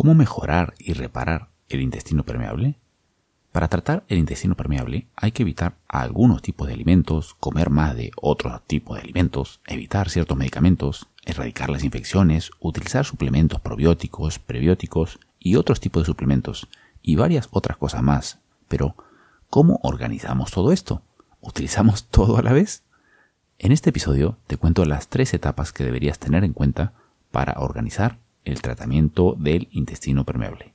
¿Cómo mejorar y reparar el intestino permeable? Para tratar el intestino permeable hay que evitar algunos tipos de alimentos, comer más de otros tipos de alimentos, evitar ciertos medicamentos, erradicar las infecciones, utilizar suplementos probióticos, prebióticos y otros tipos de suplementos y varias otras cosas más. Pero, ¿cómo organizamos todo esto? ¿Utilizamos todo a la vez? En este episodio te cuento las tres etapas que deberías tener en cuenta para organizar el tratamiento del intestino permeable.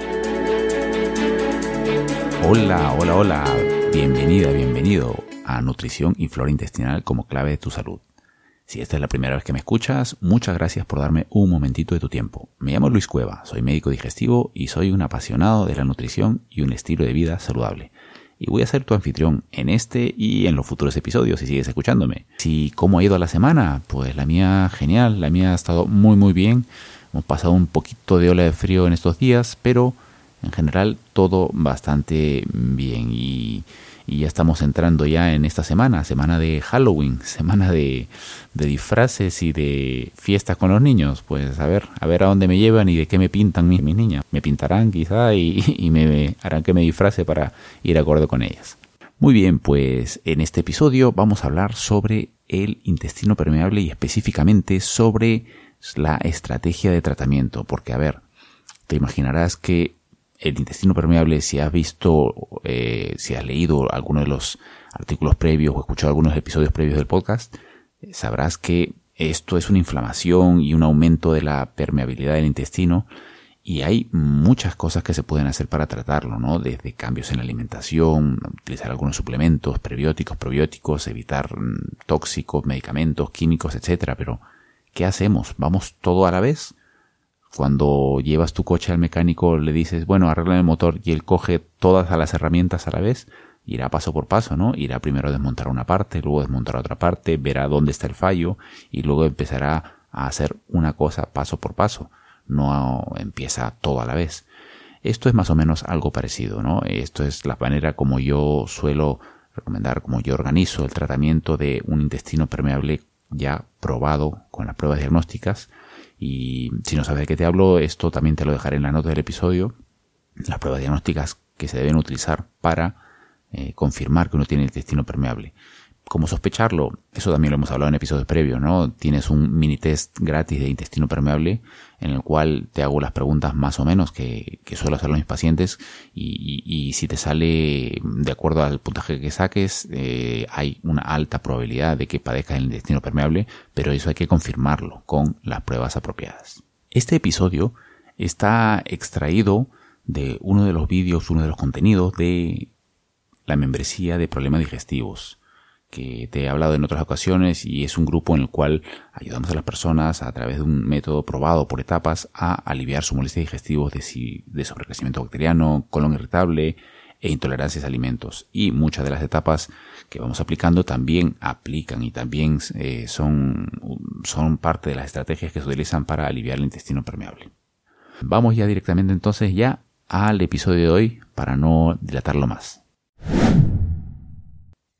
Hola, hola, hola. Bienvenida, bienvenido a Nutrición y Flora Intestinal como clave de tu salud. Si esta es la primera vez que me escuchas, muchas gracias por darme un momentito de tu tiempo. Me llamo Luis Cueva, soy médico digestivo y soy un apasionado de la nutrición y un estilo de vida saludable. Y voy a ser tu anfitrión en este y en los futuros episodios si sigues escuchándome. Si cómo ha ido la semana, pues la mía genial, la mía ha estado muy muy bien. Hemos pasado un poquito de ola de frío en estos días, pero en general todo bastante bien y, ya estamos entrando ya en esta semana, semana de Halloween, semana de, disfraces y de fiestas con los niños. Pues a ver, a ver a dónde me llevan y de qué me pintan mis, niñas. Me pintarán quizá y, y me harán que me disfrace para ir acorde con ellas. Muy bien, pues en este episodio vamos a hablar sobre el intestino permeable y específicamente sobre la estrategia de tratamiento, porque a ver, te imaginarás que el intestino permeable, si has visto, eh, si has leído alguno de los artículos previos o escuchado algunos episodios previos del podcast, sabrás que esto es una inflamación y un aumento de la permeabilidad del intestino y hay muchas cosas que se pueden hacer para tratarlo, ¿no? Desde cambios en la alimentación, utilizar algunos suplementos, prebióticos, probióticos, evitar mm, tóxicos, medicamentos, químicos, etcétera. Pero, ¿qué hacemos? ¿Vamos todo a la vez? Cuando llevas tu coche al mecánico le dices, bueno, arregla el motor y él coge todas las herramientas a la vez, irá paso por paso, ¿no? Irá primero a desmontar una parte, luego desmontar otra parte, verá dónde está el fallo y luego empezará a hacer una cosa paso por paso. No empieza todo a la vez. Esto es más o menos algo parecido, ¿no? Esto es la manera como yo suelo recomendar, como yo organizo el tratamiento de un intestino permeable ya probado con las pruebas diagnósticas y si no sabes de qué te hablo, esto también te lo dejaré en la nota del episodio. Las pruebas diagnósticas que se deben utilizar para eh, confirmar que uno tiene intestino permeable. ¿Cómo sospecharlo? Eso también lo hemos hablado en episodios previos, ¿no? Tienes un mini test gratis de intestino permeable en el cual te hago las preguntas más o menos que, suelo hacer a mis pacientes y, y, si te sale de acuerdo al puntaje que saques, eh, hay una alta probabilidad de que padezcas el intestino permeable, pero eso hay que confirmarlo con las pruebas apropiadas. Este episodio está extraído de uno de los vídeos, uno de los contenidos de la membresía de problemas digestivos que te he hablado en otras ocasiones y es un grupo en el cual ayudamos a las personas a través de un método probado por etapas a aliviar su molestia digestiva de, de sobrecrecimiento bacteriano, colon irritable e intolerancias a alimentos. Y muchas de las etapas que vamos aplicando también aplican y también eh, son, son parte de las estrategias que se utilizan para aliviar el intestino permeable. Vamos ya directamente entonces ya al episodio de hoy para no dilatarlo más.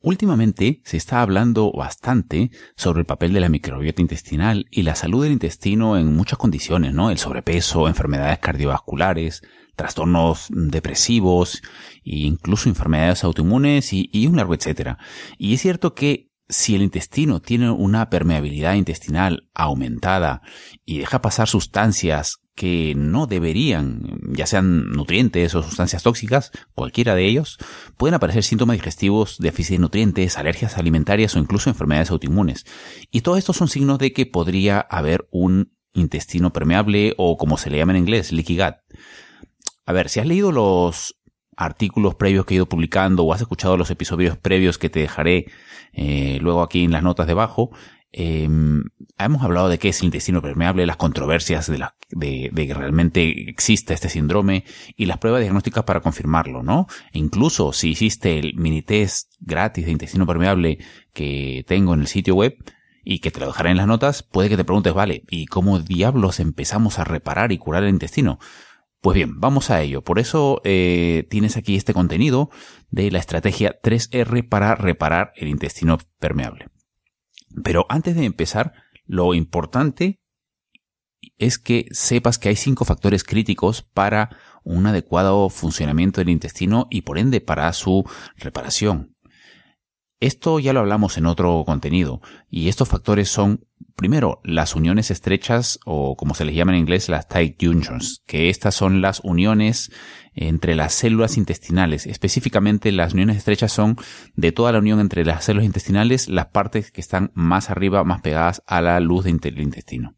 Últimamente se está hablando bastante sobre el papel de la microbiota intestinal y la salud del intestino en muchas condiciones, ¿no? El sobrepeso, enfermedades cardiovasculares, trastornos depresivos e incluso enfermedades autoinmunes y, un largo etcétera. Y es cierto que si el intestino tiene una permeabilidad intestinal aumentada y deja pasar sustancias que no deberían, ya sean nutrientes o sustancias tóxicas, cualquiera de ellos, pueden aparecer síntomas digestivos, déficit de nutrientes, alergias alimentarias o incluso enfermedades autoinmunes. Y todo esto son signos de que podría haber un intestino permeable o como se le llama en inglés, leaky gut. A ver, si has leído los artículos previos que he ido publicando o has escuchado los episodios previos que te dejaré eh, luego aquí en las notas debajo, eh, hemos hablado de qué es el intestino permeable, las controversias de, la, de, de, que realmente exista este síndrome y las pruebas diagnósticas para confirmarlo, ¿no? E incluso si hiciste el mini test gratis de intestino permeable que tengo en el sitio web y que te lo dejaré en las notas, puede que te preguntes, vale, ¿y cómo diablos empezamos a reparar y curar el intestino? Pues bien, vamos a ello. Por eso eh, tienes aquí este contenido de la estrategia 3R para reparar el intestino permeable. Pero antes de empezar, lo importante es que sepas que hay cinco factores críticos para un adecuado funcionamiento del intestino y por ende para su reparación. Esto ya lo hablamos en otro contenido y estos factores son Primero, las uniones estrechas o como se les llama en inglés las tight junctions, que estas son las uniones entre las células intestinales. Específicamente las uniones estrechas son de toda la unión entre las células intestinales las partes que están más arriba, más pegadas a la luz del intestino.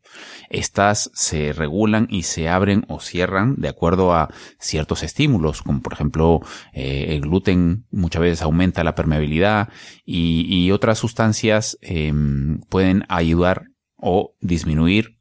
Estas se regulan y se abren o cierran de acuerdo a ciertos estímulos, como por ejemplo eh, el gluten muchas veces aumenta la permeabilidad y, otras sustancias em, pueden ayudar o disminuir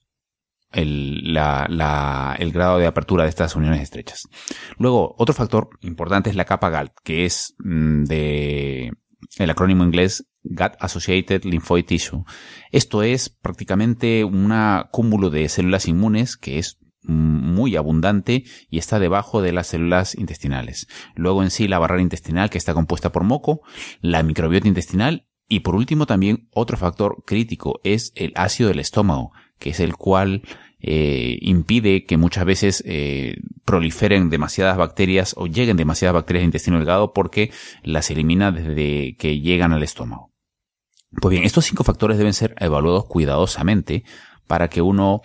el, el, grado de apertura de estas uniones estrechas. Luego, otro factor importante es la capa GALT, que es mm, de el acrónimo inglés Gut Associated Lymphoid Tissue. Esto es prácticamente un cúmulo de células inmunes que es muy abundante y está debajo de las células intestinales. Luego en sí la barrera intestinal que está compuesta por moco, la microbiota intestinal y por último también otro factor crítico es el ácido del estómago, que es el cual eh, impide que muchas veces eh, proliferen demasiadas bacterias o lleguen demasiadas bacterias al intestino delgado porque las elimina desde que llegan al estómago. Pues bien, estos cinco factores deben ser evaluados cuidadosamente para que uno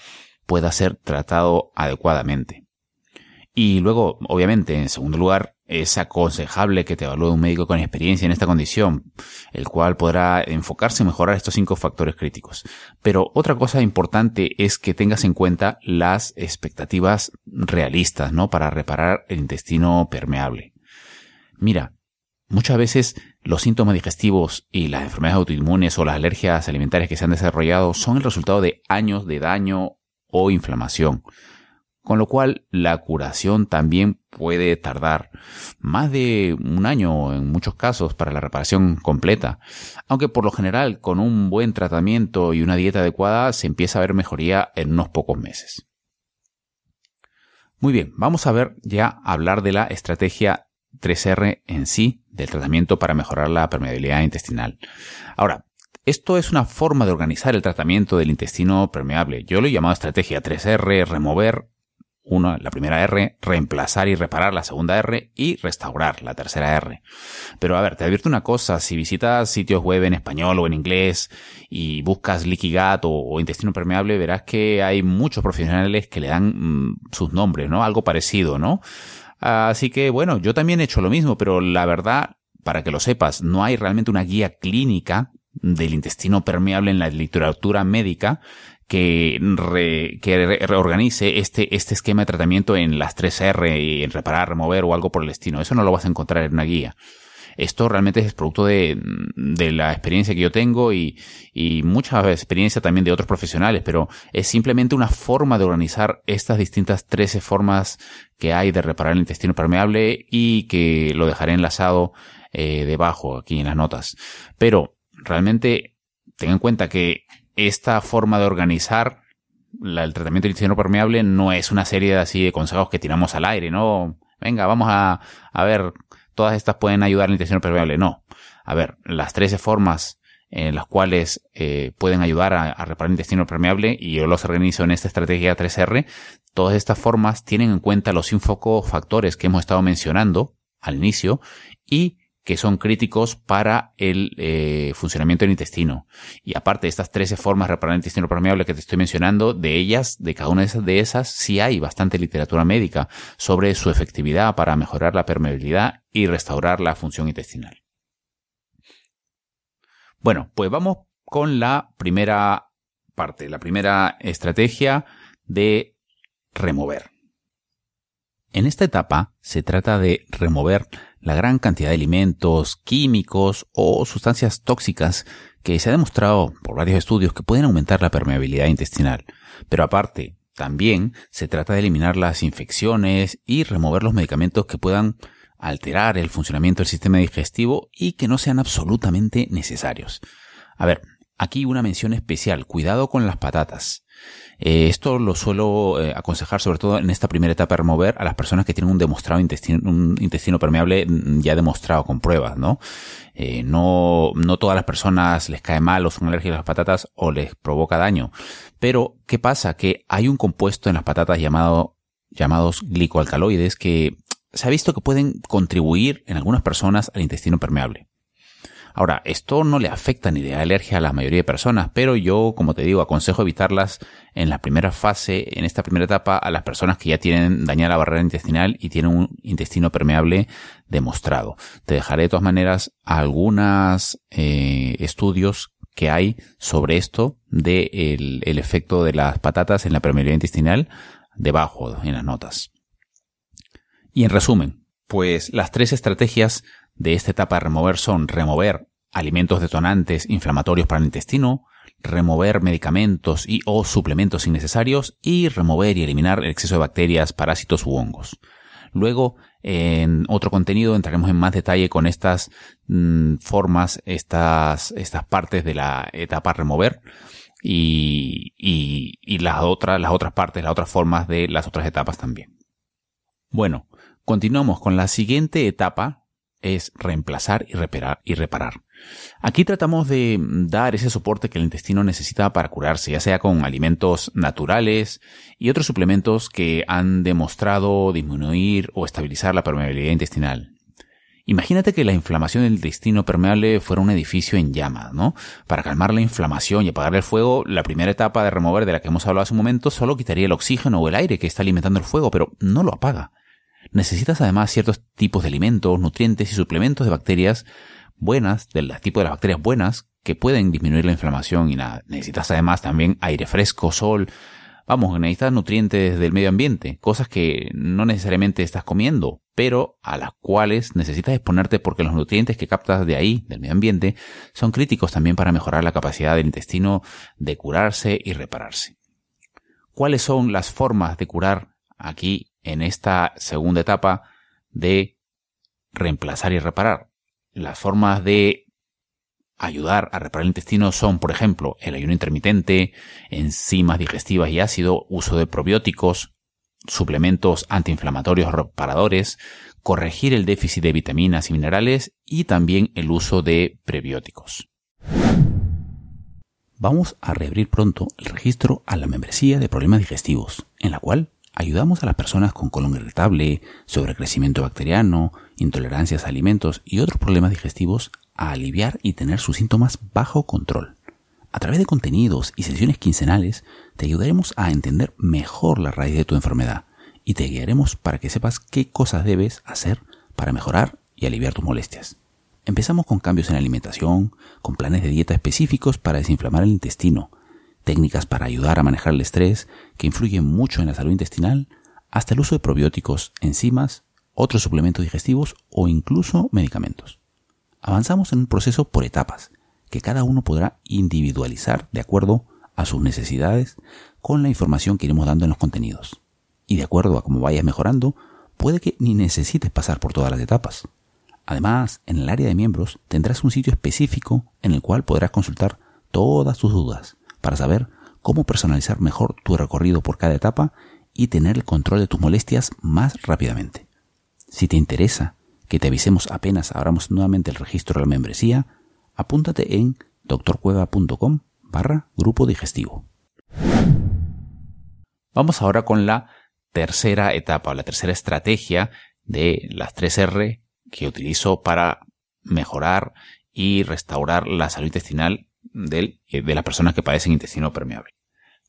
pueda ser tratado adecuadamente. Y luego, obviamente, en segundo lugar, es aconsejable que te evalúe un médico con experiencia en esta condición, el cual podrá enfocarse en mejorar estos cinco factores críticos. Pero otra cosa importante es que tengas en cuenta las expectativas realistas, ¿no? Para reparar el intestino permeable. Mira, muchas veces los síntomas digestivos y las enfermedades autoinmunes o las alergias alimentarias que se han desarrollado son el resultado de años de daño o inflamación con lo cual la curación también puede tardar más de un año en muchos casos para la reparación completa, aunque por lo general con un buen tratamiento y una dieta adecuada se empieza a ver mejoría en unos pocos meses. Muy bien, vamos a ver ya hablar de la estrategia 3R en sí del tratamiento para mejorar la permeabilidad intestinal. Ahora, esto es una forma de organizar el tratamiento del intestino permeable. Yo lo he llamado estrategia 3R, remover, una, la primera R, reemplazar y reparar la segunda R y restaurar la tercera R. Pero a ver, te advierto una cosa, si visitas sitios web en español o en inglés y buscas leaky gut o, intestino permeable, verás que hay muchos profesionales que le dan mm, sus nombres, ¿no? Algo parecido, ¿no? Así que bueno, yo también he hecho lo mismo, pero la verdad, para que lo sepas, no hay realmente una guía clínica del intestino permeable en la literatura médica que, reorganice este, este esquema de tratamiento en las 3R y en reparar, remover o algo por el estilo. Eso no lo vas a encontrar en una guía. Esto realmente es producto de, de la experiencia que yo tengo y, y mucha experiencia también de otros profesionales, pero es simplemente una forma de organizar estas distintas 13 formas que hay de reparar el intestino permeable y que lo dejaré enlazado eh, debajo aquí en las notas. Pero realmente ten en cuenta que esta forma de organizar el tratamiento del intestino permeable no es una serie de así de consejos que tiramos al aire, ¿no? Venga, vamos a, a ver, todas estas pueden ayudar al intestino permeable. No. A ver, las 13 formas en las cuales eh, pueden ayudar a, a, reparar el intestino permeable y yo los organizo en esta estrategia 3R, todas estas formas tienen en cuenta los infocos factores que hemos estado mencionando al inicio y que son críticos para el eh, funcionamiento del intestino. Y aparte de estas 13 formas de reparar el intestino permeable que te estoy mencionando, de ellas, de cada una de esas, de esas, sí hay bastante literatura médica sobre su efectividad para mejorar la permeabilidad y restaurar la función intestinal. Bueno, pues vamos con la primera parte, la primera estrategia de remover. En esta etapa se trata de remover la gran cantidad de alimentos, químicos o sustancias tóxicas que se ha demostrado por varios estudios que pueden aumentar la permeabilidad intestinal. Pero aparte, también se trata de eliminar las infecciones y remover los medicamentos que puedan alterar el funcionamiento del sistema digestivo y que no sean absolutamente necesarios. A ver, aquí una mención especial, cuidado con las patatas. Eh, esto lo suelo eh, aconsejar sobre todo en esta primera etapa de remover a las personas que tienen un demostrado intestino, un intestino permeable mm, ya demostrado con pruebas, ¿no? Eh, no, no todas las personas les cae mal o son alérgicas a las patatas o les provoca daño. Pero, ¿qué pasa? Que hay un compuesto en las patatas llamado, llamados glicoalcaloides que se ha visto que pueden contribuir en algunas personas al intestino permeable. Ahora, esto no le afecta ni de alergia a la mayoría de personas, pero yo, como te digo, aconsejo evitarlas en la primera fase, en esta primera etapa, a las personas que ya tienen dañada la barrera intestinal y tienen un intestino permeable demostrado. Te dejaré de todas maneras algunos eh, estudios que hay sobre esto de el efecto de las patatas en la permeabilidad intestinal debajo en las notas. Y en resumen, pues las tres estrategias de esta etapa de remover son remover alimentos detonantes inflamatorios para el intestino, remover medicamentos y o suplementos innecesarios y remover y eliminar el exceso de bacterias, parásitos u hongos. Luego, en otro contenido entraremos en más detalle con estas mm, formas, estas, estas partes de la etapa remover y, y, y las otras, las otras partes, las otras formas de las otras etapas también. Bueno, continuamos con la siguiente etapa es reemplazar y reparar, y reparar. Aquí tratamos de dar ese soporte que el intestino necesita para curarse, ya sea con alimentos naturales y otros suplementos que han demostrado disminuir o estabilizar la permeabilidad intestinal. Imagínate que la inflamación del intestino permeable fuera un edificio en llamas, ¿no? Para calmar la inflamación y apagar el fuego, la primera etapa de remover de la que hemos hablado hace un momento solo quitaría el oxígeno o el aire que está alimentando el fuego, pero no lo apaga. Necesitas además ciertos tipos de alimentos, nutrientes y suplementos de bacterias buenas, del tipo de las bacterias buenas, que pueden disminuir la inflamación y nada. Necesitas además también aire fresco, sol. Vamos, necesitas nutrientes del medio ambiente, cosas que no necesariamente estás comiendo, pero a las cuales necesitas exponerte porque los nutrientes que captas de ahí, del medio ambiente, son críticos también para mejorar la capacidad del intestino de curarse y repararse. ¿Cuáles son las formas de curar aquí en esta segunda etapa de reemplazar y reparar. Las formas de ayudar a reparar el intestino son, por ejemplo, el ayuno intermitente, enzimas digestivas y ácido, uso de probióticos, suplementos antiinflamatorios reparadores, corregir el déficit de vitaminas y minerales y también el uso de prebióticos. Vamos a reabrir pronto el registro a la membresía de problemas digestivos, en la cual Ayudamos a las personas con colon irritable, sobrecrecimiento bacteriano, intolerancias a alimentos y otros problemas digestivos a aliviar y tener sus síntomas bajo control. A través de contenidos y sesiones quincenales te ayudaremos a entender mejor la raíz de tu enfermedad y te guiaremos para que sepas qué cosas debes hacer para mejorar y aliviar tus molestias. Empezamos con cambios en la alimentación, con planes de dieta específicos para desinflamar el intestino, técnicas para ayudar a manejar el estrés que influyen mucho en la salud intestinal, hasta el uso de probióticos, enzimas, otros suplementos digestivos o incluso medicamentos. Avanzamos en un proceso por etapas, que cada uno podrá individualizar de acuerdo a sus necesidades con la información que iremos dando en los contenidos. Y de acuerdo a cómo vayas mejorando, puede que ni necesites pasar por todas las etapas. Además, en el área de miembros tendrás un sitio específico en el cual podrás consultar todas tus dudas para saber cómo personalizar mejor tu recorrido por cada etapa y tener el control de tus molestias más rápidamente. Si te interesa que te avisemos apenas abramos nuevamente el registro de la membresía, apúntate en doctorcueva.com barra grupo digestivo. Vamos ahora con la tercera etapa, la tercera estrategia de las 3R que utilizo para mejorar y restaurar la salud intestinal de las personas que padecen intestino permeable.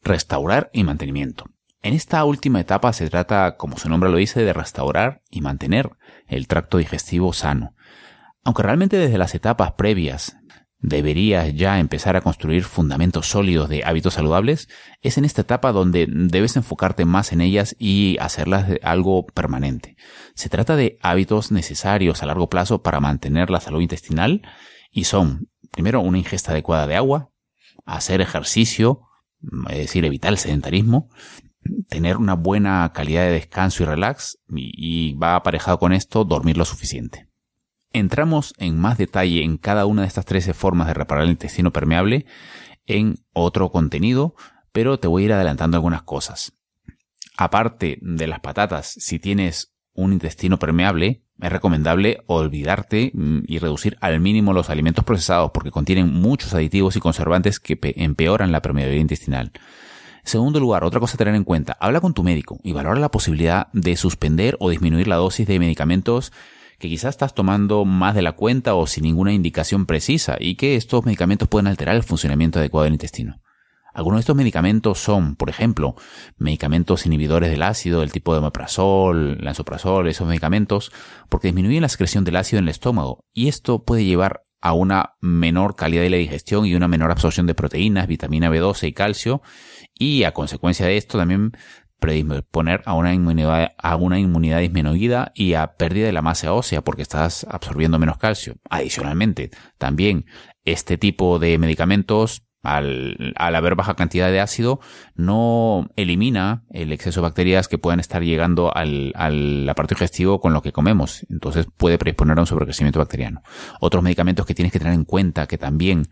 Restaurar y mantenimiento. En esta última etapa se trata, como su nombre lo dice, de restaurar y mantener el tracto digestivo sano. Aunque realmente desde las etapas previas deberías ya empezar a construir fundamentos sólidos de hábitos saludables, es en esta etapa donde debes enfocarte más en ellas y hacerlas algo permanente. Se trata de hábitos necesarios a largo plazo para mantener la salud intestinal y son, primero, una ingesta adecuada de agua, hacer ejercicio, es decir, evitar el sedentarismo, tener una buena calidad de descanso y relax y, va aparejado con esto dormir lo suficiente. Entramos en más detalle en cada una de estas 13 formas de reparar el intestino permeable en otro contenido, pero te voy a ir adelantando algunas cosas. Aparte de las patatas, si tienes un intestino permeable, es recomendable olvidarte mm, y reducir al mínimo los alimentos procesados porque contienen muchos aditivos y conservantes que empeoran la permeabilidad intestinal. Segundo lugar, otra cosa a tener en cuenta, habla con tu médico y valora la posibilidad de suspender o disminuir la dosis de medicamentos que quizás estás tomando más de la cuenta o sin ninguna indicación precisa y que estos medicamentos pueden alterar el funcionamiento adecuado del intestino. Algunos de estos medicamentos son, por ejemplo, medicamentos inhibidores del ácido, del tipo de omeprazol, lansoprazol, esos medicamentos, porque disminuyen la secreción del ácido en el estómago y esto puede llevar a una menor calidad de la digestión y una menor absorción de proteínas, vitamina B12 y calcio y a consecuencia de esto también predisponer a una inmunidad, a una inmunidad disminuida y a pérdida de la masa ósea porque estás absorbiendo menos calcio. Adicionalmente, también este tipo de medicamentos al, al, haber baja cantidad de ácido, no elimina el exceso de bacterias que puedan estar llegando al, al aparato digestivo con lo que comemos. Entonces puede predisponer a un sobrecrecimiento bacteriano. Otros medicamentos que tienes que tener en cuenta que también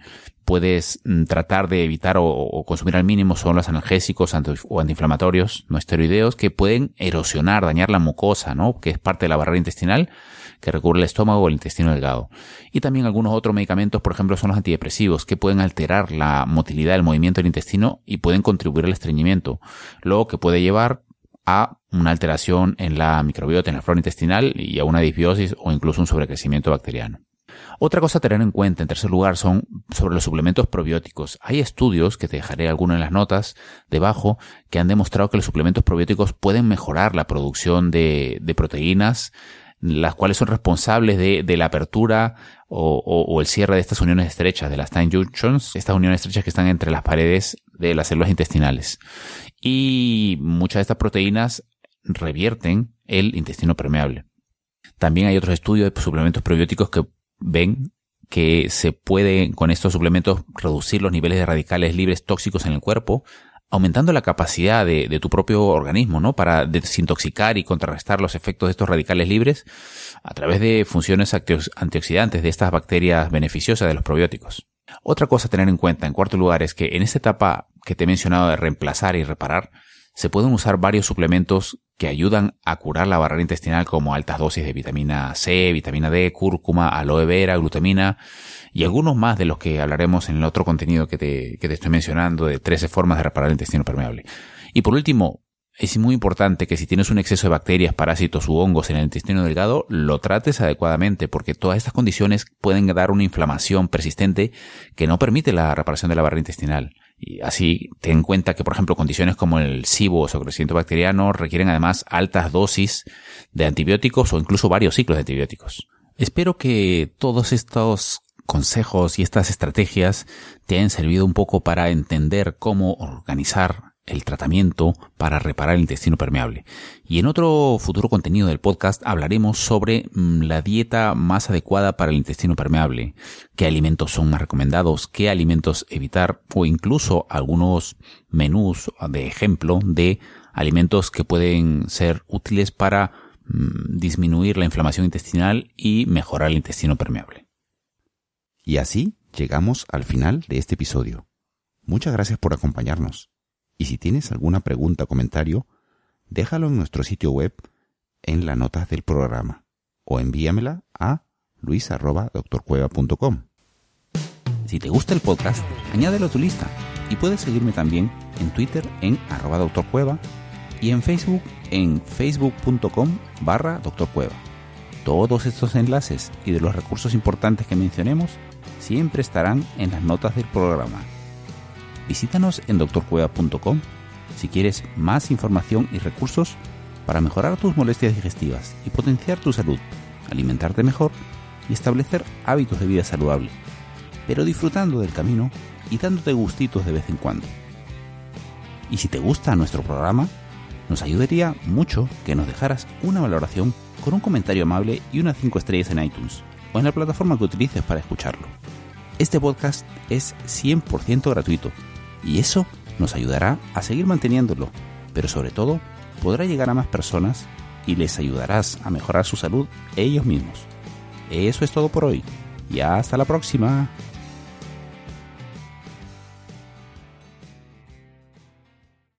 puedes mm, tratar de evitar o, consumir al mínimo son los analgésicos o antiinflamatorios no esteroideos que pueden erosionar, dañar la mucosa, ¿no? Que es parte de la barrera intestinal que recubre el estómago o el intestino delgado. Y también algunos otros medicamentos, por ejemplo, son los antidepresivos, que pueden alterar la motilidad del movimiento del intestino y pueden contribuir al estreñimiento, lo que puede llevar a una alteración en la microbiota, en la flora intestinal y a una disbiosis o incluso un sobrecrecimiento bacteriano. Otra cosa a tener en cuenta, en tercer lugar, son sobre los suplementos probióticos. Hay estudios, que te dejaré alguno en las notas debajo, que han demostrado que los suplementos probióticos pueden mejorar la producción de, proteínas, las cuales son responsables de, la apertura o, el cierre de estas uniones estrechas, de las time junctions, estas uniones estrechas que están entre las paredes de las células intestinales. Y muchas de estas proteínas revierten el intestino permeable. También hay otros estudios de suplementos probióticos que ven que se puede con estos suplementos reducir los niveles de radicales libres tóxicos en el cuerpo, aumentando la capacidad de, tu propio organismo, ¿no? Para desintoxicar y contrarrestar los efectos de estos radicales libres a través de funciones antioxidantes de estas bacterias beneficiosas de los probióticos. Otra cosa a tener en cuenta, en cuarto lugar, es que en esta etapa que te he mencionado de reemplazar y reparar, se pueden usar varios suplementos que ayudan a curar la barrera intestinal como altas dosis de vitamina C, vitamina D, cúrcuma, aloe vera, glutamina y algunos más de los que hablaremos en el otro contenido que te, que te estoy mencionando de 13 formas de reparar el intestino permeable. Y por último, es muy importante que si tienes un exceso de bacterias, parásitos u hongos en el intestino delgado, lo trates adecuadamente porque todas estas condiciones pueden dar una inflamación persistente que no permite la reparación de la barrera intestinal. Y así ten en cuenta que, por ejemplo, condiciones como el SIBO o sobrecrecimiento bacteriano requieren además altas dosis de antibióticos o incluso varios ciclos de antibióticos. Espero que todos estos consejos y estas estrategias te hayan servido un poco para entender cómo organizar el tratamiento para reparar el intestino permeable. Y en otro futuro contenido del podcast hablaremos sobre mm, la dieta más adecuada para el intestino permeable, qué alimentos son más recomendados, qué alimentos evitar o incluso algunos menús de ejemplo de alimentos que pueden ser útiles para mm, disminuir la inflamación intestinal y mejorar el intestino permeable. Y así llegamos al final de este episodio. Muchas gracias por acompañarnos. Y si tienes alguna pregunta o comentario, déjalo en nuestro sitio web en las notas del programa o envíamela a luis.doctorcueva.com. Si te gusta el podcast, añádelo a tu lista y puedes seguirme también en Twitter en arroba doctorcueva y en Facebook en facebook.com barra doctorcueva. Todos estos enlaces y de los recursos importantes que mencionemos siempre estarán en las notas del programa. Visítanos en doctorcueva.com si quieres más información y recursos para mejorar tus molestias digestivas y potenciar tu salud, alimentarte mejor y establecer hábitos de vida saludable, pero disfrutando del camino y dándote gustitos de vez en cuando. Y si te gusta nuestro programa, nos ayudaría mucho que nos dejaras una valoración con un comentario amable y unas 5 estrellas en iTunes o en la plataforma que utilices para escucharlo. Este podcast es 100% gratuito y eso nos ayudará a seguir manteniéndolo, pero sobre todo podrá llegar a más personas y les ayudarás a mejorar su salud ellos mismos. Eso es todo por hoy y hasta la próxima.